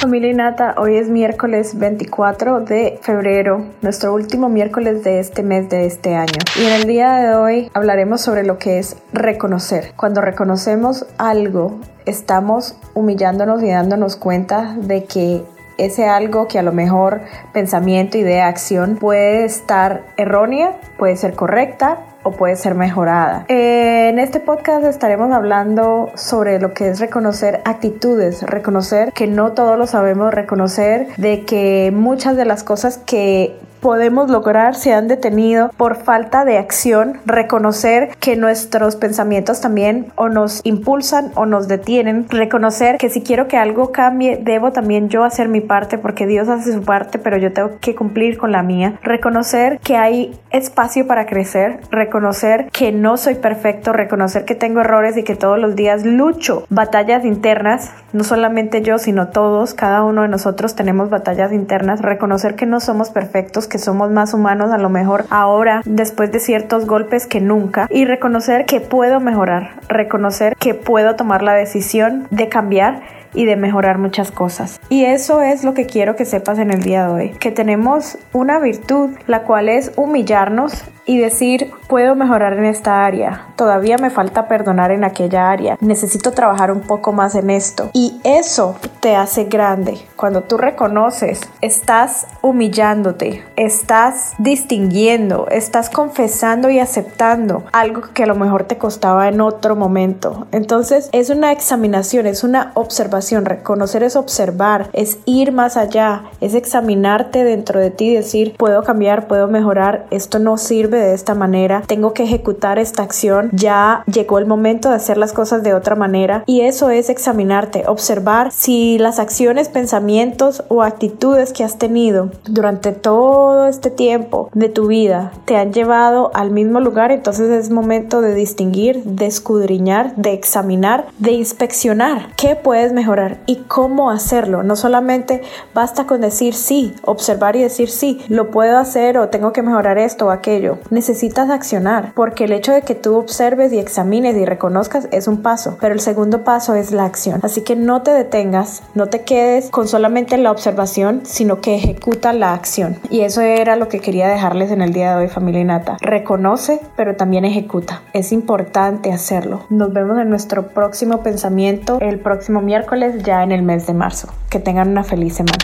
Familia Nata, hoy es miércoles 24 de febrero, nuestro último miércoles de este mes de este año. Y en el día de hoy hablaremos sobre lo que es reconocer. Cuando reconocemos algo, estamos humillándonos y dándonos cuenta de que ese algo que a lo mejor pensamiento, idea, acción puede estar errónea, puede ser correcta o puede ser mejorada. En este podcast estaremos hablando sobre lo que es reconocer actitudes, reconocer que no todos lo sabemos, reconocer de que muchas de las cosas que podemos lograr se han detenido por falta de acción, reconocer que nuestros pensamientos también o nos impulsan o nos detienen, reconocer que si quiero que algo cambie, debo también yo hacer mi parte porque Dios hace su parte, pero yo tengo que cumplir con la mía, reconocer que hay espacio para crecer, reconocer que no soy perfecto, reconocer que tengo errores y que todos los días lucho batallas internas, no solamente yo, sino todos, cada uno de nosotros tenemos batallas internas, reconocer que no somos perfectos, que somos más humanos a lo mejor ahora después de ciertos golpes que nunca. Y reconocer que puedo mejorar, reconocer que puedo tomar la decisión de cambiar y de mejorar muchas cosas. Y eso es lo que quiero que sepas en el día de hoy, que tenemos una virtud, la cual es humillarnos y decir, puedo mejorar en esta área, todavía me falta perdonar en aquella área, necesito trabajar un poco más en esto. Y eso te hace grande. Cuando tú reconoces, estás humillándote, estás distinguiendo, estás confesando y aceptando algo que a lo mejor te costaba en otro momento. Entonces es una examinación, es una observación. Reconocer es observar, es ir más allá, es examinarte dentro de ti y decir, puedo cambiar, puedo mejorar, esto no sirve de esta manera, tengo que ejecutar esta acción, ya llegó el momento de hacer las cosas de otra manera y eso es examinarte, observar si las acciones, pensamientos o actitudes que has tenido durante todo este tiempo de tu vida te han llevado al mismo lugar, entonces es momento de distinguir, de escudriñar, de examinar, de inspeccionar. Qué puedes mejorar y cómo hacerlo. No solamente basta con decir sí, observar y decir sí, lo puedo hacer o tengo que mejorar esto o aquello necesitas accionar, porque el hecho de que tú observes y examines y reconozcas es un paso, pero el segundo paso es la acción. Así que no te detengas, no te quedes con solamente la observación, sino que ejecuta la acción. Y eso era lo que quería dejarles en el día de hoy, familia Nata. Reconoce, pero también ejecuta. Es importante hacerlo. Nos vemos en nuestro próximo pensamiento el próximo ya en el mes de marzo. Que tengan una feliz semana.